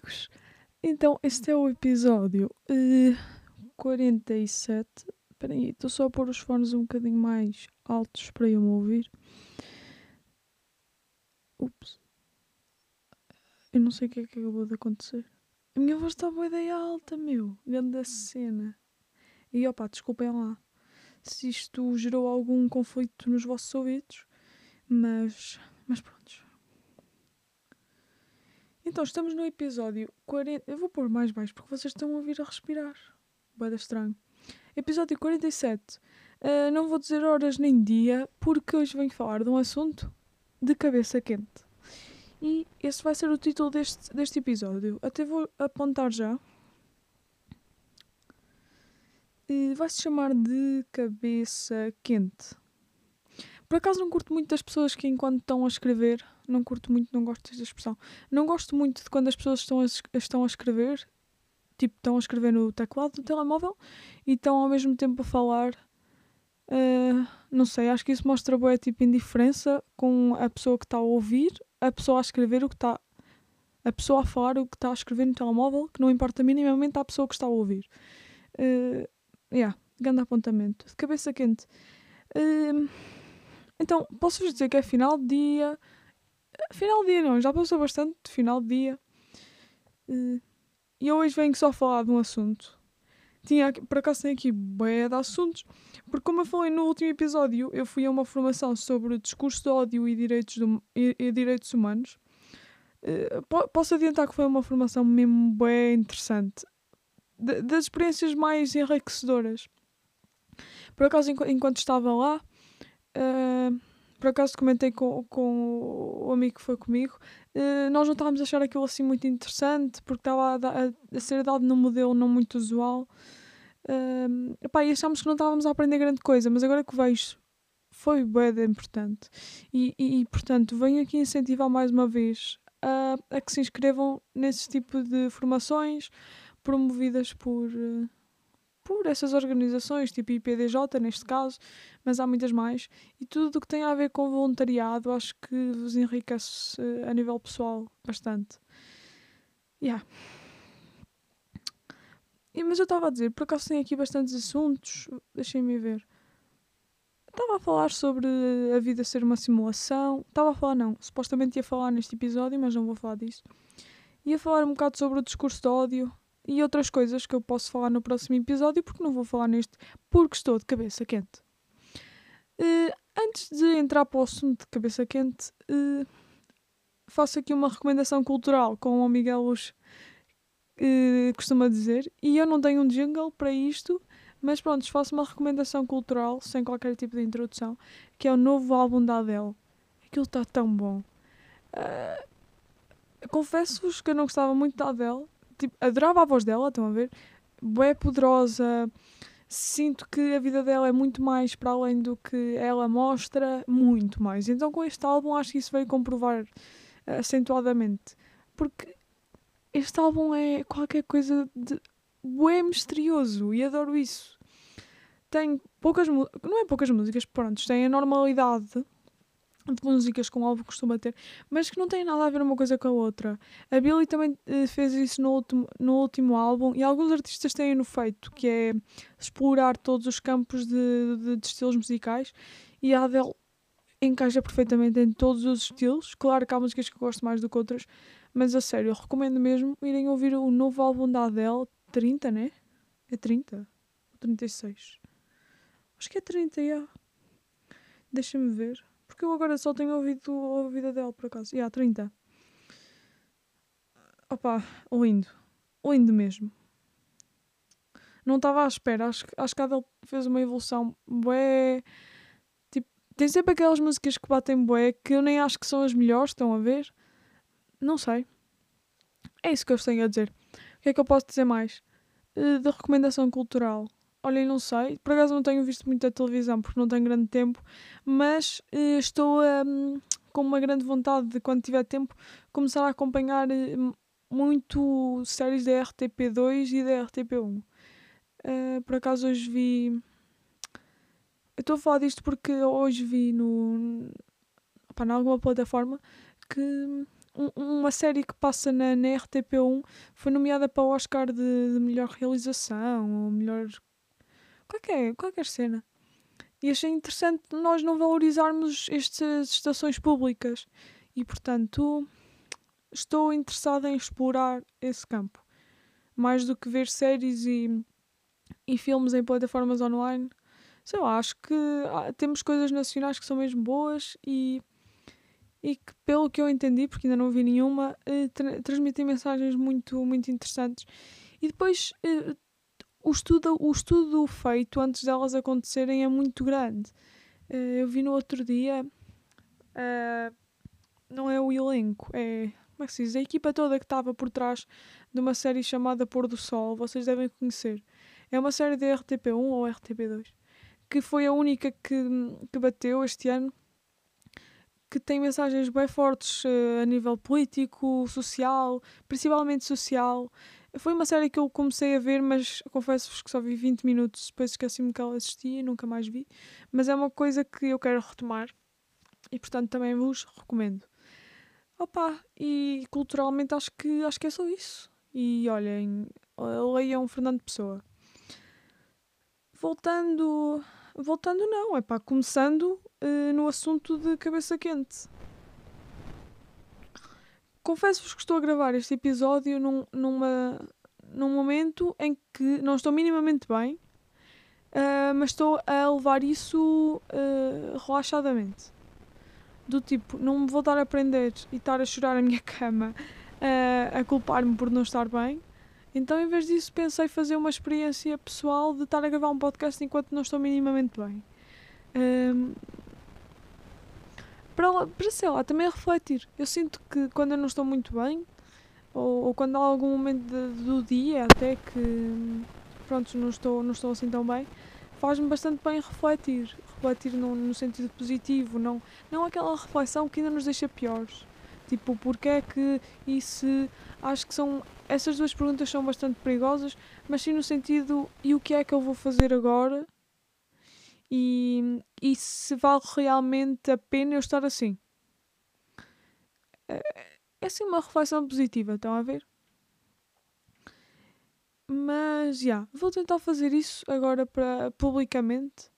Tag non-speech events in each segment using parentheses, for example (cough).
amigos. Então, este é o episódio uh, 47. Espera aí, estou só a pôr os fones um bocadinho mais altos para eu me ouvir. Ups. Eu não sei o que é que acabou de acontecer. A minha voz está boa ideia alta, meu. Grande cena. E opa, desculpem lá se isto gerou algum conflito nos vossos ouvidos, mas, mas pronto. Então, estamos no episódio 40. Eu vou pôr mais baixo porque vocês estão a ouvir a respirar. Boeda estranho. Episódio 47. Uh, ah, não vou dizer horas nem dia porque hoje venho falar de um assunto de cabeça quente. E esse vai ser o título deste, deste episódio. Até vou apontar já vai se chamar de cabeça quente. Por acaso não curto muito das pessoas que enquanto estão a escrever, não curto muito, não gosto desta expressão. Não gosto muito de quando as pessoas estão a, estão a escrever, tipo, estão a escrever no teclado do telemóvel e estão ao mesmo tempo a falar. Uh, não sei, acho que isso mostra boa tipo indiferença com a pessoa que está a ouvir, a pessoa a escrever o que está a pessoa a falar o que está a escrever no telemóvel, que não importa minimamente à pessoa que está a ouvir. Uh, Yeah, grande apontamento. De cabeça quente. Uh, então, posso-vos dizer que é final de dia. Final de dia não, já passou bastante de final de dia. Uh, e eu hoje venho só falar de um assunto. Tinha, por acaso tenho aqui bué de assuntos, porque como eu falei no último episódio, eu fui a uma formação sobre discurso de ódio e direitos, do, e, e direitos humanos. Uh, posso adiantar que foi uma formação mesmo bem interessante das experiências mais enriquecedoras. Por acaso, enquanto estava lá, uh, por acaso comentei com, com o amigo que foi comigo, uh, nós não estávamos a achar aquilo assim muito interessante, porque estava a, a, a ser dado num modelo não muito usual. Uh, epá, e achámos que não estávamos a aprender grande coisa, mas agora que vejo, foi bem importante. E, e, e, portanto, venho aqui incentivar mais uma vez a, a que se inscrevam nesse tipo de formações, promovidas por, eh, por essas organizações, tipo IPDJ neste caso, mas há muitas mais. E tudo o que tem a ver com voluntariado acho que vos enriquece eh, a nível pessoal bastante. Yeah. E, mas eu estava a dizer, por acaso tem aqui bastantes assuntos, deixem-me ver. Estava a falar sobre a vida ser uma simulação. Estava a falar, não, supostamente ia falar neste episódio, mas não vou falar disso. Ia falar um bocado sobre o discurso de ódio, e outras coisas que eu posso falar no próximo episódio, porque não vou falar neste, porque estou de cabeça quente. Uh, antes de entrar para o assunto de cabeça quente, uh, faço aqui uma recomendação cultural, como o Miguel Luz uh, costuma dizer, e eu não tenho um jingle para isto, mas pronto, faço uma recomendação cultural, sem qualquer tipo de introdução, que é o novo álbum da Adele. Aquilo está tão bom. Confesso-vos que eu não gostava muito da Adele, tipo, adorava a voz dela, estão a ver? Bué poderosa. Sinto que a vida dela é muito mais para além do que ela mostra, muito mais. Então, com este álbum, acho que isso veio comprovar acentuadamente. Porque este álbum é qualquer coisa de bué misterioso e adoro isso. Tem poucas músicas, não é poucas músicas, pronto, tem a normalidade de músicas com o álbum costuma ter, mas que não tem nada a ver uma coisa com a outra. A Billie também uh, fez isso no último, no último álbum e alguns artistas têm no feito, que é explorar todos os campos de, de, de estilos musicais e a Adele encaixa perfeitamente em todos os estilos. Claro que há músicas que eu gosto mais do que outras, mas a sério, eu recomendo mesmo irem ouvir o novo álbum da Adele, 30, né? É 30? Ou 36? Acho que é 30, já. Deixa-me ver. Porque eu agora só tenho ouvido a vida dela, por acaso. E há 30. Opa, lindo. Lindo mesmo. Não estava à espera. Acho, acho que a Adele fez uma evolução bué. Tipo, tem sempre aquelas músicas que batem bué que eu nem acho que são as melhores, estão a ver? Não sei. É isso que eu tenho a dizer. O que é que eu posso dizer mais? Uh, de recomendação cultural. Olhem, não sei. Por acaso não tenho visto muita televisão porque não tenho grande tempo, mas uh, estou um, com uma grande vontade de, quando tiver tempo, começar a acompanhar uh, muito séries da RTP2 e da RTP1. Uh, eh, por acaso hoje vi. Estou a falar disto porque hoje vi no. Opa, em alguma plataforma que um, uma série que passa na, na RTP1 foi nomeada para o Oscar de, de melhor realização ou melhor. Qualquer, qualquer cena. E achei interessante nós não valorizarmos estas estações públicas. E portanto, estou interessada em explorar esse campo. Mais do que ver séries e, e filmes em plataformas online. Sei lá, acho que ah, temos coisas nacionais que são mesmo boas e, e que, pelo que eu entendi, porque ainda não vi nenhuma, eh, tra transmitem mensagens muito, muito interessantes. E depois, eh, o, estudo, o estudo feito antes delas acontecerem é muito grande. Eh, eu vi no outro dia, uh, não é o elenco, é como é que se diz? A equipa toda que estava por trás de uma série chamada Pôr do Sol, vocês devem conhecer. É uma série de RTP1 ou RTP2, que foi a única que, que bateu este ano, que tem mensagens bem fortes uh, a nível político, social, principalmente social. Foi uma série que eu comecei a ver, mas confesso-vos que só vi 20 minutos, depois esqueci-me que ela existia e nunca mais vi. Mas é uma coisa que eu quero retomar e, portanto, também vos recomendo. Opa, e culturalmente acho que, acho que é só isso. E olhem, leiam Fernando Pessoa. Voltando. Voltando, não, é pá, começando uh, no assunto de cabeça quente. Confesso-vos que estou a gravar este episódio num, numa, num momento em que não estou minimamente bem, uh, mas estou a levar isso uh, relaxadamente do tipo, não me vou dar a aprender e estar a chorar na minha (laughs) cama uh, a culpar-me por não estar bem. Então, em vez disso, pensei fazer uma experiência pessoal de estar a gravar um podcast enquanto não estou minimamente bem. Para, para sei lá, também refletir. Eu sinto que quando eu não estou muito bem, ou, ou quando há algum momento de, do dia até que pronto, não estou, não estou assim tão bem, faz-me bastante bem refletir refletir no, no, sentido positivo, não, não aquela reflexão que ainda nos deixa piores. Tipo, porque é que e se. Acho que são. Essas duas perguntas são bastante perigosas, mas sim no sentido e o que é que eu vou fazer agora e, e se vale realmente a pena eu estar assim. É, é assim uma reflexão positiva, estão a ver? Mas, já, yeah, vou tentar fazer isso agora para publicamente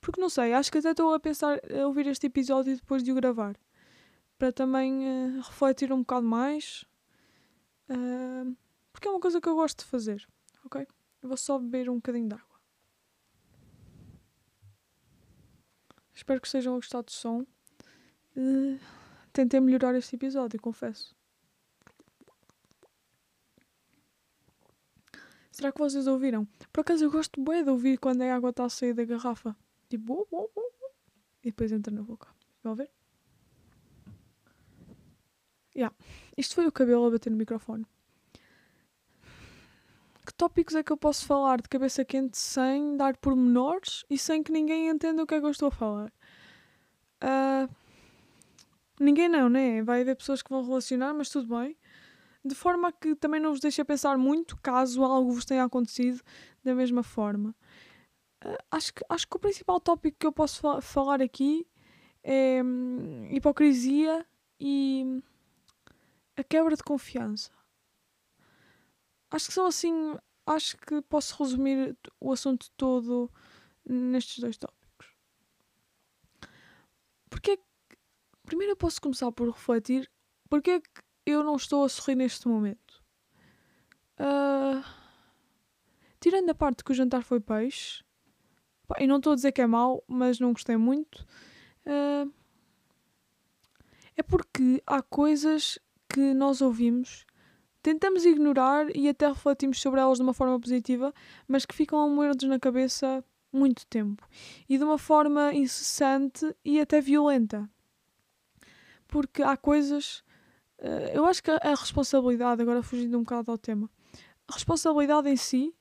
porque não sei, acho que até estou a pensar a ouvir este episódio depois de o gravar. Para também uh, refletir um bocado mais. Uh, porque é uma coisa que eu gosto de fazer. Ok? Eu vou só beber um bocadinho de água. Espero que estejam a gostar do som. Uh, tentei melhorar este episódio, confesso. Será que vocês ouviram? Por acaso eu gosto bem de ouvir quando a água está a sair da garrafa. Tipo, e depois entra na boca. A ver? Yeah. Isto foi o cabelo a bater no microfone. Que tópicos é que eu posso falar de cabeça quente sem dar pormenores e sem que ninguém entenda o que é que eu estou a falar? Uh, ninguém não, né? Vai haver pessoas que vão relacionar, mas tudo bem. De forma que também não vos deixe pensar muito caso algo vos tenha acontecido da mesma forma. Uh, acho, que, acho que o principal tópico que eu posso fa falar aqui é hum, hipocrisia e a quebra de confiança. Acho que são assim. Acho que posso resumir o assunto todo nestes dois tópicos. Porque é que, Primeiro eu posso começar por refletir porque é que eu não estou a sorrir neste momento. Uh, tirando a parte que o jantar foi peixe, e não estou a dizer que é mau, mas não gostei muito. Uh, é porque há coisas que nós ouvimos, tentamos ignorar e até refletimos sobre elas de uma forma positiva, mas que ficam a moer-nos na cabeça muito tempo e de uma forma incessante e até violenta. Porque há coisas. Uh, eu acho que a responsabilidade, agora fugindo um bocado ao tema, a responsabilidade em si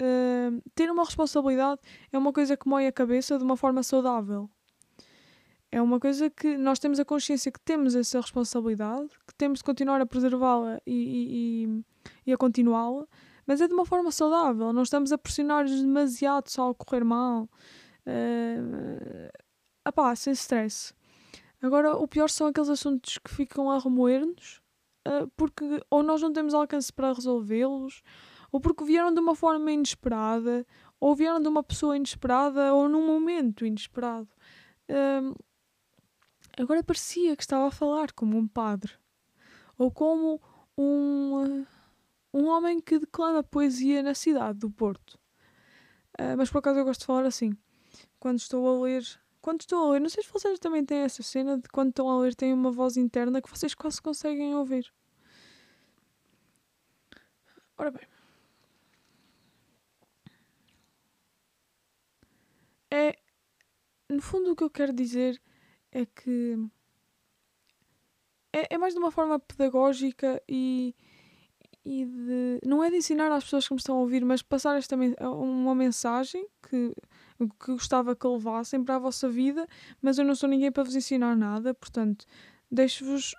uh, ter uma responsabilidade é uma coisa que moe a cabeça de uma forma saudável. É uma coisa que nós temos a consciência que temos essa responsabilidade, que temos de continuar a preservá-la e, e, e, a continuá-la, mas é de uma forma saudável. Não estamos a pressionar-nos demasiado só ao correr mal. Uh, apá, sem stress. Agora, o pior são aqueles assuntos que ficam a remoer-nos uh, porque ou nós não temos alcance para resolvê-los, ou porque vieram de uma forma inesperada, ou vieram de uma pessoa inesperada, ou num momento inesperado. Uh, agora parecia que estava a falar como um padre, ou como um, um homem que declama poesia na cidade do Porto. Uh, mas por acaso eu gosto de falar assim, quando estou a ler quando estou a ler, não sei se vocês também têm essa cena de quando estão a ler têm uma voz interna que vocês quase conseguem ouvir. Ora bem. É. No fundo, o que eu quero dizer é que. É, é mais de uma forma pedagógica e. E de, não é de ensinar às pessoas que me estão a ouvir, mas passar esta uma mensagem que que gostava que levassem para a vossa vida, mas eu não sou ninguém para vos ensinar nada, portanto, deixo-vos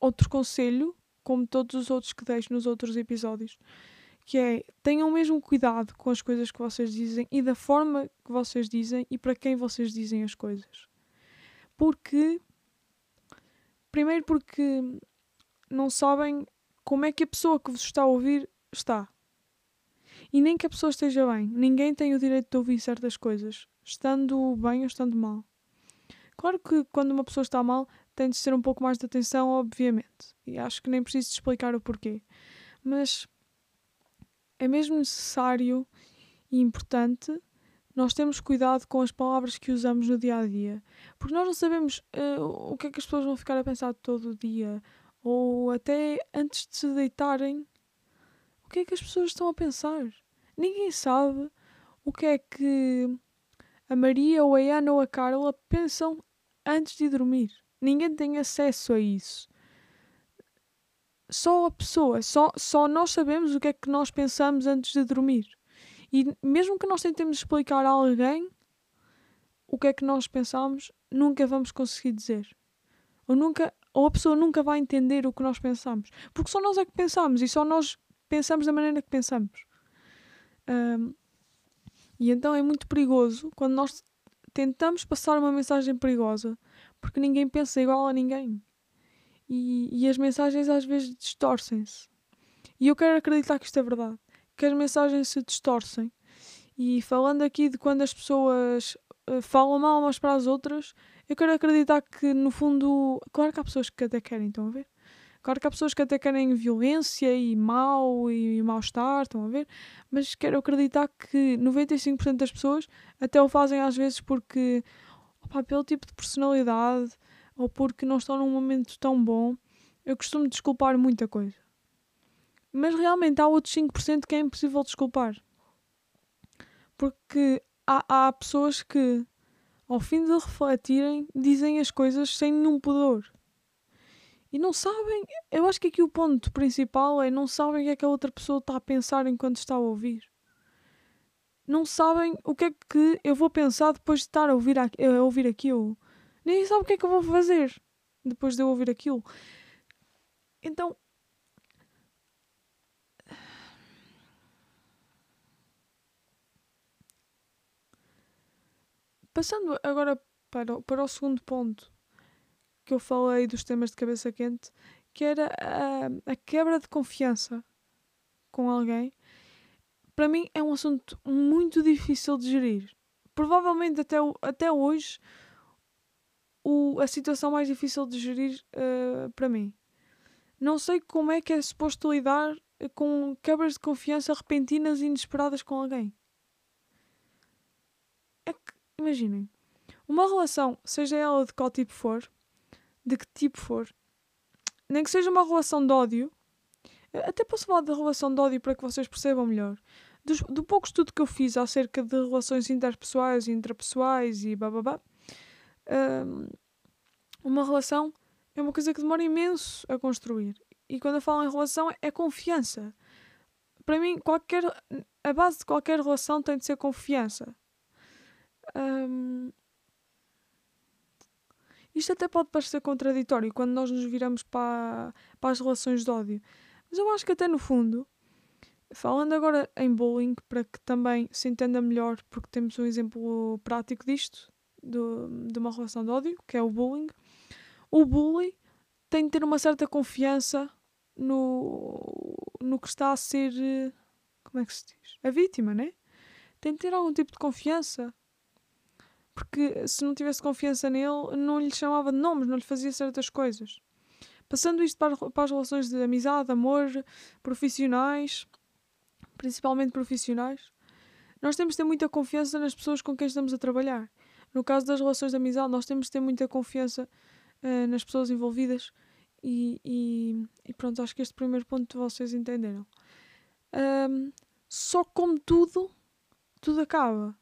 outro conselho, como todos os outros que deixo nos outros episódios, que é tenham mesmo cuidado com as coisas que vocês dizem e da forma que vocês dizem e para quem vocês dizem as coisas. Porque primeiro porque não sabem como é que a pessoa que vos está a ouvir está. E nem que a pessoa esteja bem. Ninguém tem o direito de ouvir certas coisas, estando bem ou estando mal. Claro que quando uma pessoa está mal, tem de ser um pouco mais de atenção, obviamente. E acho que nem preciso explicar o porquê. Mas é mesmo necessário e importante nós termos cuidado com as palavras que usamos no dia a dia. Porque nós não sabemos uh, o que é que as pessoas vão ficar a pensar todo o dia. Ou até antes de se deitarem, o que é que as pessoas estão a pensar? Ninguém sabe o que é que a Maria ou a Ana ou a Carla pensam antes de dormir. Ninguém tem acesso a isso. Só a pessoa, só, só nós sabemos o que é que nós pensamos antes de dormir. E mesmo que nós tentemos explicar a alguém o que é que nós pensamos, nunca vamos conseguir dizer. Ou, nunca, ou a pessoa nunca vai entender o que nós pensamos. Porque só nós é que pensamos e só nós pensamos da maneira que pensamos. Um, e então é muito perigoso quando nós tentamos passar uma mensagem perigosa, porque ninguém pensa igual a ninguém. E, e as mensagens às vezes distorcem-se. E eu quero acreditar que isto é verdade, que as mensagens se distorcem. E falando aqui de quando as pessoas uh, falam mal umas para as outras, eu quero acreditar que no fundo. Claro que há pessoas que até querem, estão a ver? Claro que há pessoas que até querem violência e mal e mal-estar, estão a ver? Mas quero acreditar que 95% das pessoas até o fazem às vezes porque, opa, pelo tipo de personalidade ou porque não estão num momento tão bom. Eu costumo desculpar muita coisa. Mas realmente há outros 5% que é impossível desculpar. Porque há, há pessoas que, ao fim de refletirem, dizem as coisas sem nenhum pudor. E não sabem, eu acho que aqui o ponto principal é não sabem o que é que a outra pessoa está a pensar enquanto está a ouvir. Não sabem o que é que eu vou pensar depois de estar a ouvir, a, a ouvir aquilo. Nem sabem o que é que eu vou fazer depois de eu ouvir aquilo. Então. Passando agora para, para o segundo ponto que eu falei dos temas de cabeça quente, que era a, a quebra de confiança com alguém, para mim é um assunto muito difícil de gerir. Provavelmente até, até hoje o, a situação mais difícil de gerir uh, para mim. Não sei como é que é suposto lidar com quebras de confiança repentinas e inesperadas com alguém. Imaginem, uma relação, seja ela de qual tipo for, de que tipo for, nem que seja uma relação de ódio, até posso falar de relação de ódio para que vocês percebam melhor. Do, do pouco estudo que eu fiz acerca de relações interpessoais e intrapessoais e bababá, um, uma relação é uma coisa que demora imenso a construir. E quando eu falo em relação, é confiança. Para mim, qualquer, a base de qualquer relação tem de ser confiança. Um, isto até pode parecer contraditório quando nós nos viramos para, para as relações de ódio. Mas eu acho que até no fundo, falando agora em bullying, para que também se entenda melhor, porque temos um exemplo prático disto, do, de uma relação de ódio, que é o bullying. o bully tem de ter uma certa confiança no, no que está a ser. eh, Como é que se diz? A vítima, né? Tem de ter algum tipo de confiança. Porque se não tivesse confiança nele, não lhe chamava de nomes, não lhe fazia certas coisas. Passando isto para, para as relações de amizade, amor, profissionais, principalmente profissionais, nós temos de ter muita confiança nas pessoas com quem estamos a trabalhar. No caso das relações de amizade, nós temos de ter muita confiança eh, nas pessoas envolvidas e, e, e pronto, acho que este primeiro ponto vocês entenderam. Ahm, só como tudo, tudo acaba.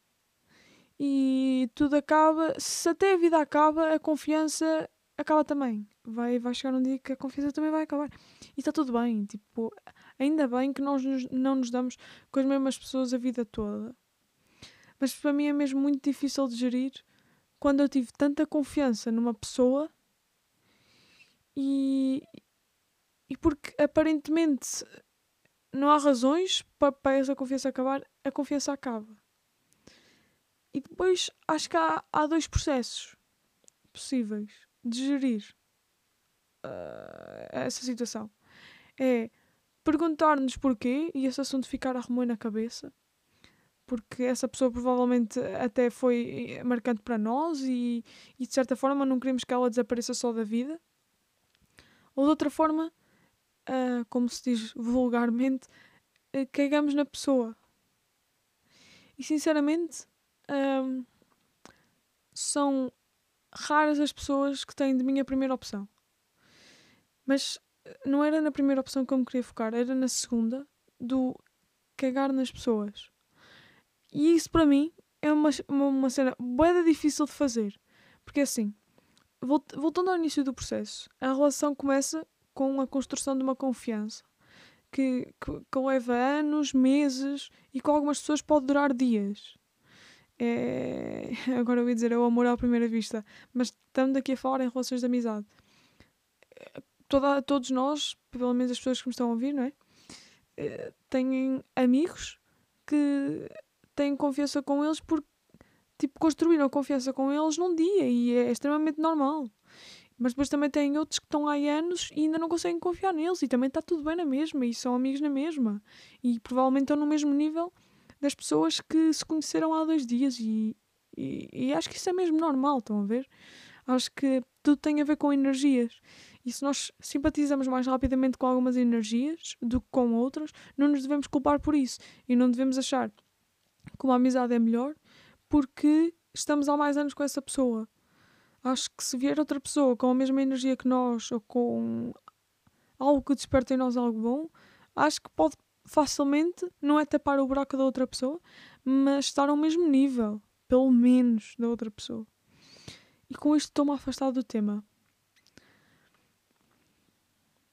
E tudo acaba, se até a vida acaba, a confiança acaba também. Vai, vai chegar um dia que a confiança também vai acabar. E está tudo bem, tipo, ainda bem que nós nos- não nos damos com as mesmas pessoas a vida toda. Mas para mim é mesmo muito difícil de gerir quando eu tive tanta confiança numa pessoa e, e porque aparentemente não há razões para, para essa confiança acabar, a confiança acaba. E depois acho que há, há dois processos possíveis de gerir ah, essa situação. É perguntar-nos porquê e esse assunto ficar a remoer na cabeça. Porque essa pessoa provavelmente até foi marcante para nós e, e de certa forma não queremos que ela desapareça só da vida. Ou de outra forma, ah, como se diz vulgarmente, ah, cagamos na pessoa. E sinceramente, ahm, são raras as pessoas que têm de mim a primeira opção. Mas eh, não era na primeira opção que eu me queria focar, era na segunda, do cagar nas pessoas. E isso para mim é uma, uma, uma cena boeda difícil de fazer. Porque assim, volt- voltando ao início do processo, a relação começa com a construção de uma confiança que, que, que leva anos, meses e com algumas pessoas pode durar dias. É... (laughs) Agora eu ia dizer é o amor à primeira vista, mas estamos aqui a falar em relações de amizade. Eh, Toda, todos nós, pelo menos as pessoas que me estão a ouvir, não é? Eh, Têm amigos que têm confiança com eles porque tipo, construíram confiança com eles num dia e é extremamente normal. Mas depois também têm outros que estão há anos e ainda não conseguem confiar neles e também está tudo bem na mesma e são amigos na mesma. E provavelmente estão no mesmo nível das pessoas que se conheceram há dois dias e, e, e acho que isso é mesmo normal, estão a ver? Acho que tudo tem a ver com energias. E se nós simpatizamos mais rapidamente com algumas energias do que com outras, não nos devemos culpar por isso. E não devemos achar que uma amizade é melhor porque estamos há mais anos com essa pessoa. Acho que se vier outra pessoa com a mesma energia que nós ou com algo que desperte em nós algo bom, acho que pode facilmente, não é tapar o buraco da outra pessoa, mas estar ao mesmo nível, pelo menos, da outra pessoa. E com isto estou-me a afastar do tema.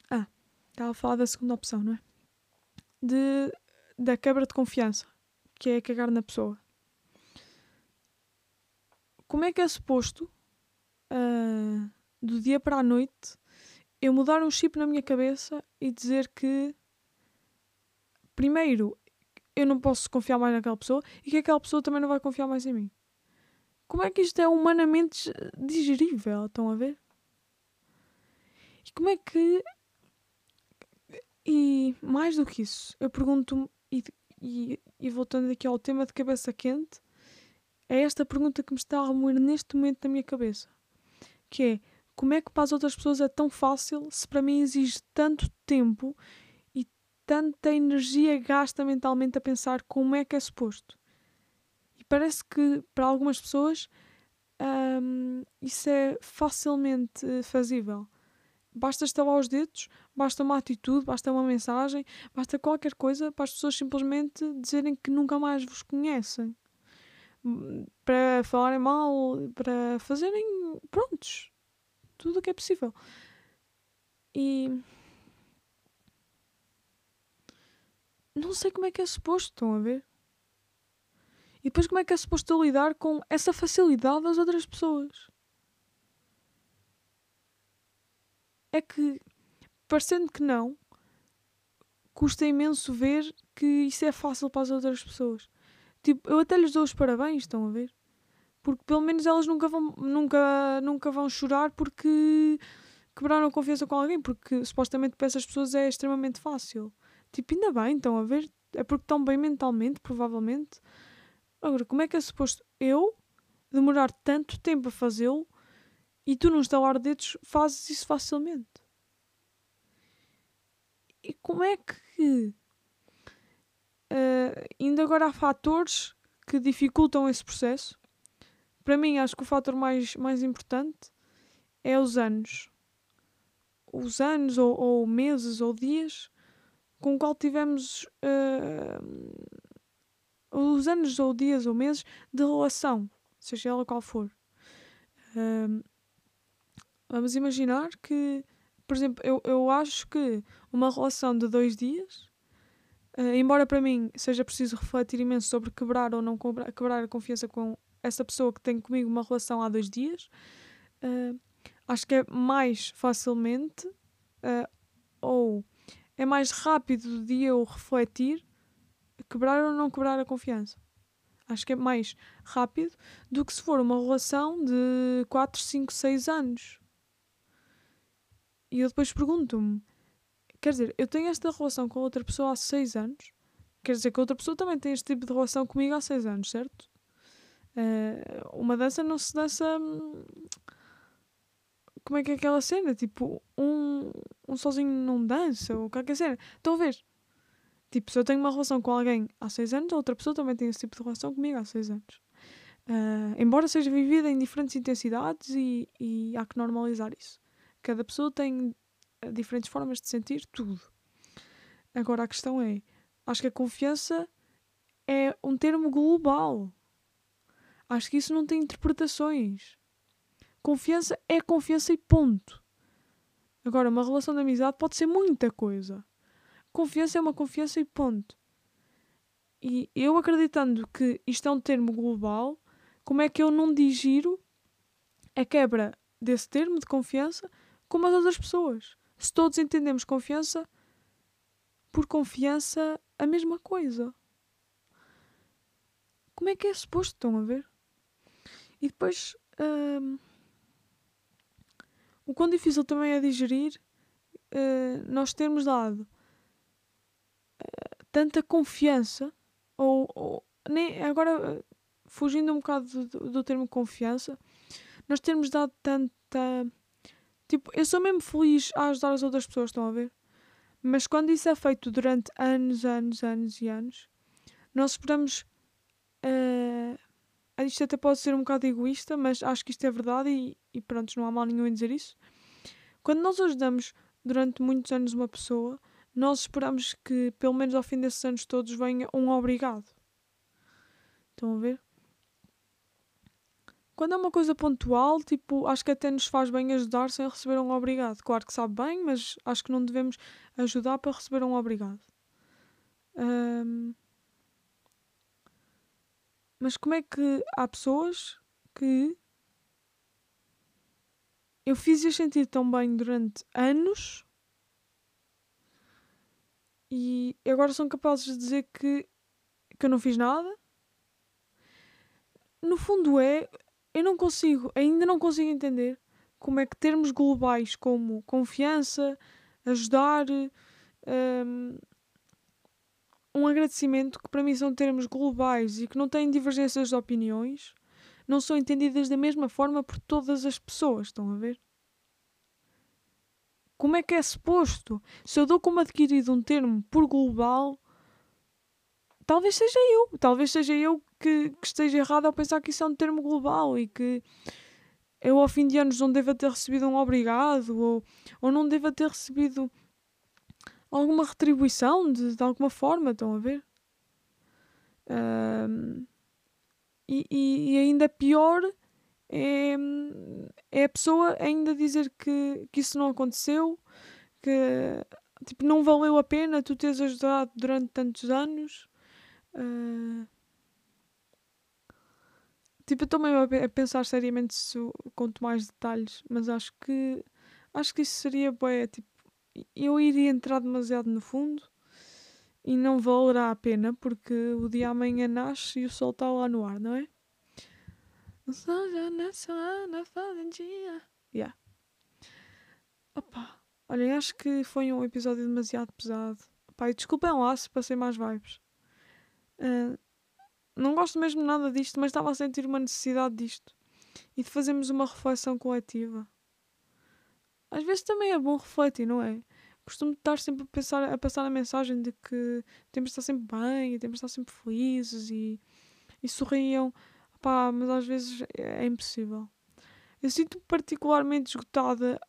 Ah, estava a falar da segunda opção, não é? De, da quebra de confiança, que é cagar na pessoa. Como é que é suposto, ah, do dia para a noite, eu mudar um chip na minha cabeça e dizer que, primeiro, eu não posso confiar mais naquela pessoa e que aquela pessoa também não vai confiar mais em mim? Como é que isto é humanamente digerível? Estão a ver? E como é que. E mais do que isso, eu pergunto-me, e, e, e voltando aqui ao tema de cabeça quente, é esta pergunta que me está a remoer neste momento na minha cabeça. Que é, como é que para as outras pessoas é tão fácil se para mim exige tanto tempo tanta energia gasta mentalmente a pensar como é que é suposto? E parece que para algumas pessoas hum, isso é facilmente fazível. Basta estalar os dedos, basta uma atitude, basta uma mensagem, basta qualquer coisa para as pessoas simplesmente dizerem que nunca mais vos conhecem. Para falarem mal, para fazerem. Prontos. Tudo o que é possível. E. Não sei como é que é suposto, estão a ver? E depois como é que é suposto lidar com essa facilidade das outras pessoas? É que, parecendo que não, custa imenso ver que isso é fácil para as outras pessoas. Tipo, eu até lhes dou os parabéns, estão a ver? Porque pelo menos elas nunca vão, nunca, nunca vão chorar porque quebraram a confiança com alguém, porque supostamente para essas pessoas é extremamente fácil. Tipo, ainda bem, estão a ver? É porque estão bem mentalmente, provavelmente. Agora, como é que é suposto eu demorar tanto tempo a fazê-lo e tu, num estalar de dedos, fazes isso facilmente? E como é que. Uh, ainda agora há fatores que dificultam esse processo. Para mim, acho que o fator mais, mais importante é os anos. Os anos, ou, ou meses, ou dias com o qual tivemos. Uh, os anos, ou dias, ou meses de relação, seja ela qual for. Uh, vamos imaginar que, por exemplo, eu, eu acho que uma relação de dois dias Uh, embora para mim seja preciso refletir imenso sobre quebrar ou não quebrar, quebrar a confiança com essa pessoa que tem comigo uma relação há dois dias, acho que é mais facilmente ou é mais rápido de eu refletir quebrar ou não quebrar a confiança. Acho que é mais rápido do que se for uma relação de 4, 5, 6 anos. E eu depois pergunto-me: Quer dizer, eu tenho esta relação com outra pessoa há 6 anos. Quer dizer que outra pessoa também tem este tipo de relação comigo há 6 anos, certo? Uh, uma dança não se dança. Como é que é aquela cena? Tipo, um, um sozinho não dança, ou qualquer cena. Estão a ver? Tipo, se eu tenho uma relação com alguém há 6 anos, a outra pessoa também tem esse tipo de relação comigo há 6 anos. Uh, embora seja vivida em diferentes intensidades e, e há que normalizar isso. Cada pessoa tem diferentes formas de sentir tudo. Agora a questão é: acho que a confiança é um termo global. Acho que isso não tem interpretações. Confiança é confiança e ponto. Agora, uma relação de amizade pode ser muita coisa. Confiança é uma confiança e ponto. E eu acreditando que isto é um termo global, como é que eu não digiro a quebra desse termo de confiança com as outras pessoas? se todos entendemos confiança por confiança a mesma coisa. Como é que é suposto? Estão a ver? E depois hum, o quão difícil também é digerir uh, nós termos dado uh, tanta confiança ou, ou, nem agora fugindo um bocado do, do termo confiança nós termos dado tanta Tipo, eu sou mesmo feliz a ajudar as outras pessoas, estão a ver? Mas quando isso é feito durante anos, anos, anos e anos, nós esperamos. Uh, isto até pode ser um bocado egoísta, mas acho que isto é verdade e, e pronto, não há mal nenhum em dizer isso. Quando nós ajudamos durante muitos anos uma pessoa, nós esperamos que pelo menos ao fim desses anos todos venha um obrigado. Estão a ver? Quando é uma coisa pontual, tipo, acho que até nos faz bem ajudar sem receber um obrigado. Claro que sabe bem, mas acho que não devemos ajudar para receber um obrigado. Um... Mas como é que há pessoas que eu fiz-as sentir tão bem durante anos e agora são capazes de dizer que, que eu não fiz nada? No fundo é eu não consigo, ainda não consigo entender como é que termos globais como confiança, ajudar, um, um agradecimento, que para mim são termos globais e que não têm divergências de opiniões, não são entendidas da mesma forma por todas as pessoas, estão a ver? Como é que é suposto? Se eu dou como adquirido um termo por global, talvez seja eu, talvez seja eu que, que esteja errado ao pensar que isso é um termo global e que eu ao fim de anos não deva ter recebido um obrigado ou, ou não deva ter recebido alguma retribuição de, de alguma forma, estão a ver? Um, e, e, ainda pior é, é a pessoa ainda dizer que, que isso não aconteceu, que tipo, não valeu a pena tu teres ajudado durante tantos anos. Uh, Tipo, eu estou meio a pensar seriamente se conto mais detalhes, mas acho que acho que isso seria bué, tipo, eu iria entrar demasiado no fundo e não valerá a pena porque o dia amanhã nasce e o sol está lá no ar, não é? O sol já nasceu lá na fazendinha. Yeah. Opa, olhem, acho que foi um episódio demasiado pesado. Opa, e desculpem lá se passei mais vibes. Uh, não gosto mesmo nada disto, mas estava a sentir uma necessidade disto. E de fazermos uma reflexão coletiva. Às vezes também é bom refletir, não é? Costumo estar sempre a, pensar, a passar a mensagem de que temos de estar sempre bem e temos de estar sempre felizes e, e sorriam. Pá, mas às vezes é, é impossível. Eu sinto-me particularmente esgotada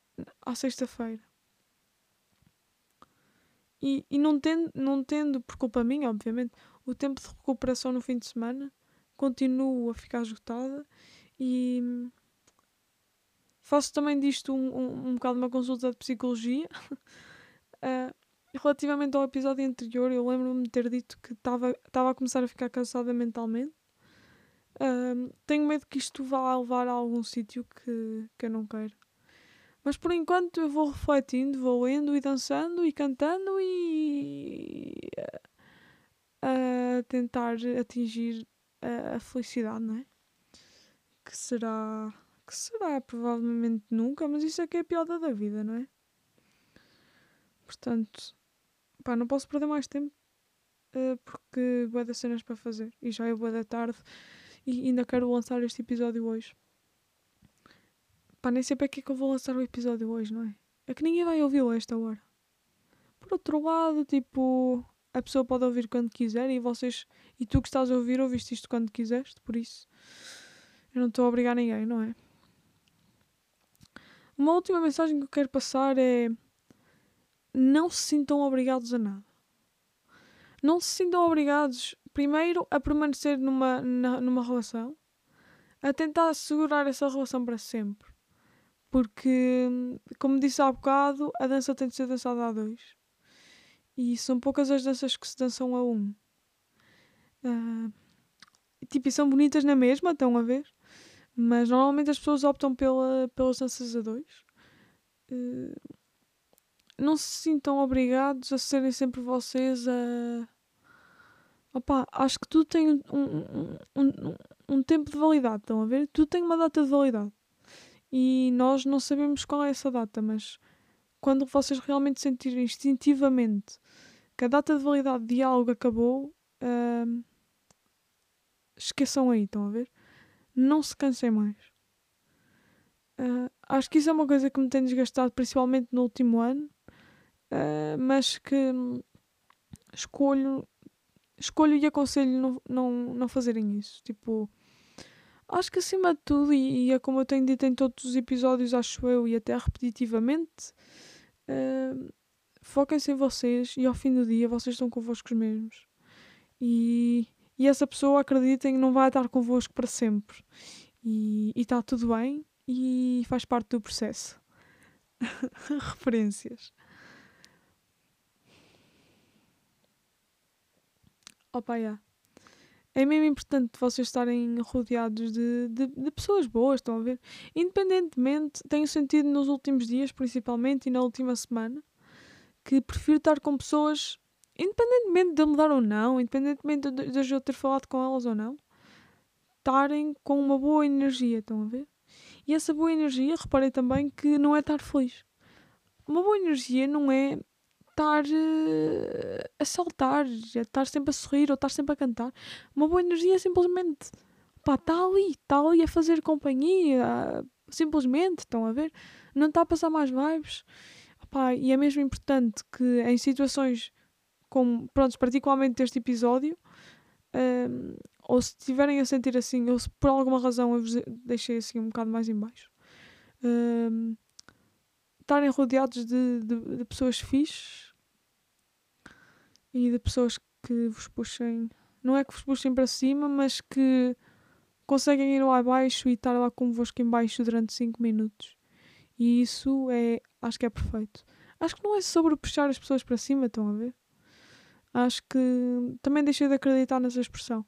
à sexta-feira. E, e não, tendo, não tendo, por culpa minha, obviamente, o tempo de recuperação no fim de semana, continuo a ficar esgotada e faço também disto um, um, um bocado uma consulta de psicologia. uh, (laughs) relativamente ao episódio anterior, eu lembro-me de ter dito que estava a começar a ficar cansada mentalmente. Uh, tenho medo que isto vá levar a algum sítio que, que eu não quero. Mas por enquanto eu vou refletindo, vou lendo e dançando e cantando e a tentar atingir a, a, felicidade, não é? Que será que será provavelmente nunca, mas isso é que é a piada da vida, não é? Portanto, pá, não posso perder mais tempo uh, porque vou dar cenas para fazer e já é boa da tarde e ainda quero lançar este episódio hoje. Pá, nem sei para que é que eu vou lançar o episódio hoje, não é? É que ninguém vai ouvi-lo a esta hora. Por outro lado, tipo, a pessoa pode ouvir quando quiser e vocês, e tu que estás a ouvir, ouviste isto quando quiseste, por isso eu não estou a obrigar ninguém, não é? Uma última mensagem que eu quero passar é não se sintam obrigados a nada. Não se sintam obrigados, primeiro, a permanecer numa, na, numa relação, a tentar assegurar essa relação para sempre. Porque, como disse há bocado, a dança tem de ser dançada a dois. E são poucas as danças que se dançam a um. Uh, tipo, e são bonitas na mesma, estão a ver? Mas normalmente as pessoas optam pela, pelas danças a dois. Uh, não se sintam obrigados a serem sempre vocês a. Opa, acho que tudo tem um, um, um, um tempo de validade, estão a ver? Tudo tem uma data de validade e nós não sabemos qual é essa data, mas quando vocês realmente sentirem instintivamente que a data de validade de algo acabou, uh, esqueçam aí, estão a ver? Não se cansem mais. Uh, acho que isso é uma coisa que me tem desgastado, principalmente no último ano, uh, mas que escolho, escolho e aconselho não, não, não fazerem isso. Tipo, Acho que acima de tudo, e, e, é como eu tenho dito em todos os episódios, acho eu, e até repetitivamente, uh, foquem-se em vocês e ao fim do dia vocês estão convosco mesmos. E, e essa pessoa, acreditem, não vai estar convosco para sempre. E está tudo bem e faz parte do processo. (laughs) Referências. Opa, yeah é mesmo importante vocês estarem rodeados de, de, de, pessoas boas, estão a ver? Independentemente, tenho sentido nos últimos dias, principalmente, e na última semana, que prefiro estar com pessoas, independentemente de mudar ou não, independentemente de, de eu ter falado com elas ou não, estarem com uma boa energia, estão a ver? E essa boa energia, reparei também que não é estar feliz. Uma boa energia não é estar uh, a saltar, a estar sempre a sorrir ou estar sempre a cantar. Uma boa energia é simplesmente pá, está ali, está ali a fazer companhia, simplesmente, estão a ver? Não está a passar mais vibes. Pá, e é mesmo importante que em situações como, pronto, particularmente este episódio, um, ou se estiverem a sentir assim, ou se por alguma razão eu vos deixei assim um bocado mais em baixo, um, estarem rodeados de, de, de, pessoas fixes e de pessoas que vos puxem, não é que vos puxem para cima, mas que conseguem ir lá abaixo e estar lá convosco em baixo durante 5 minutos. E isso é, acho que é perfeito. Acho que não é sobre puxar as pessoas para cima, estão a ver? Acho que também deixei de acreditar nessa expressão.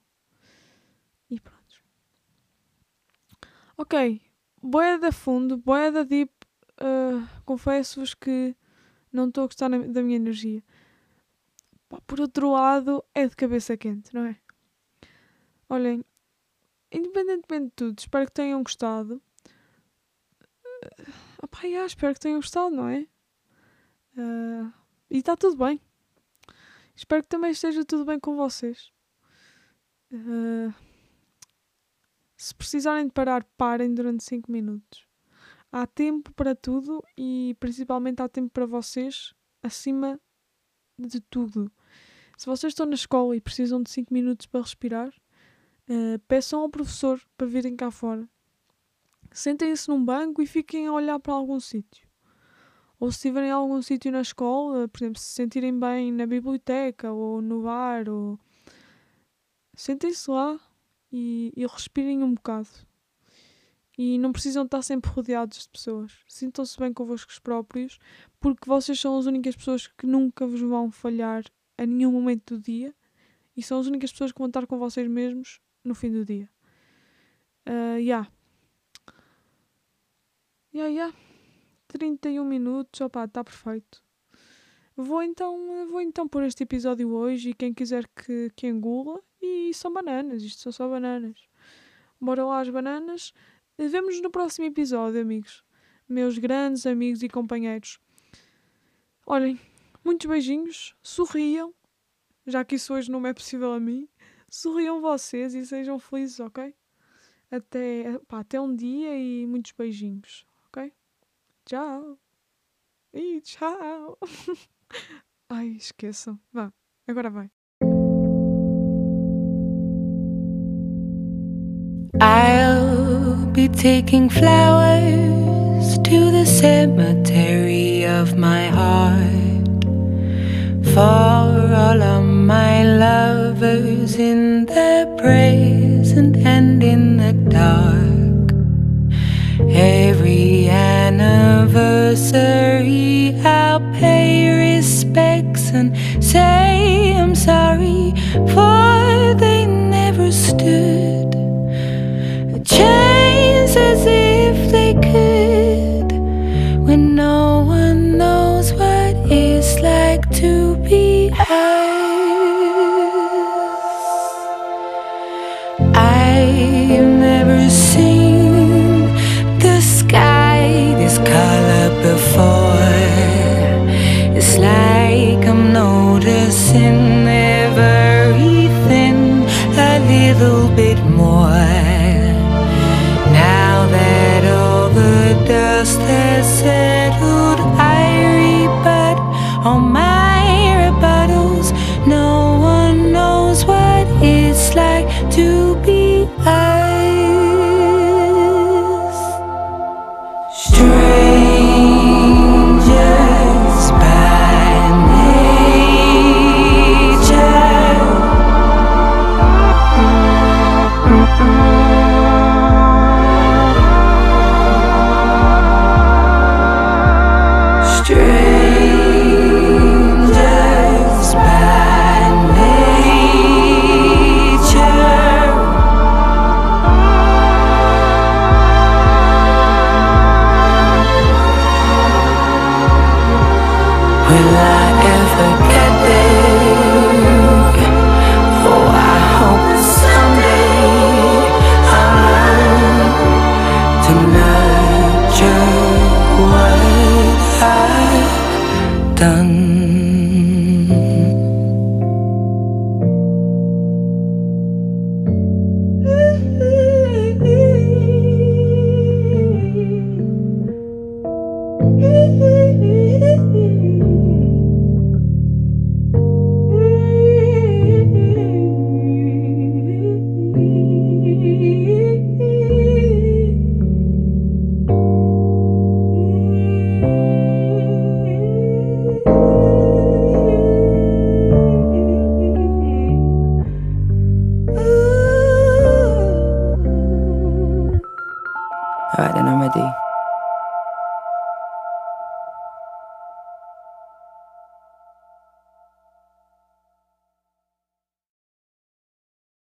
E pronto. Ok, boia da fundo, boia da deep, uh, confesso-vos que não estou a gostar da minha energia. Por outro lado, é de cabeça quente, não é? Olhem, independentemente de tudo, espero que tenham gostado. Uh, opá, yeah, espero que tenham gostado, não é? Uh, e está tudo bem. Espero que também esteja tudo bem com vocês. Uh, se precisarem de parar, parem durante 5 minutos. Há tempo para tudo e principalmente há tempo para vocês acima de tudo. Se vocês estão na escola e precisam de 5 minutos para respirar, uh, peçam ao professor para virem cá fora. Sentem-se num banco e fiquem a olhar para algum sítio. Ou se estiverem em algum sítio na escola, por exemplo, se sentirem bem na biblioteca ou no bar, ou... sentem-se lá e, e respirem um bocado. E não precisam estar sempre rodeados de pessoas. Sintam-se bem convosco próprios, porque vocês são as únicas pessoas que nunca vos vão falhar a nenhum momento do dia e são as únicas pessoas que vão estar com vocês mesmos no fim do dia. Uh, yeah. Yeah, yeah. 31 minutos, opá, está perfeito. Vou então, vou então pôr este episódio hoje e quem quiser que, que engula. E são bananas, isto são só bananas. Bora lá as bananas. Vemo-nos no próximo episódio, amigos. Meus grandes amigos e companheiros. Olhem, muitos beijinhos, sorriam, já que isso hoje não é possível a mim. Sorriam vocês e sejam felizes, ok? Até, pá, até um dia e muitos beijinhos? Tchau! E tchau! (laughs) Ai, esqueçam. Vá, agora vai. I'll be taking flowers to the cemetery of my heart for all of my lovers in their present and in the dark. Every anniversary, I'll pay before. It's like I'm noticing everything a little bit more. Now that all the dust has settled, they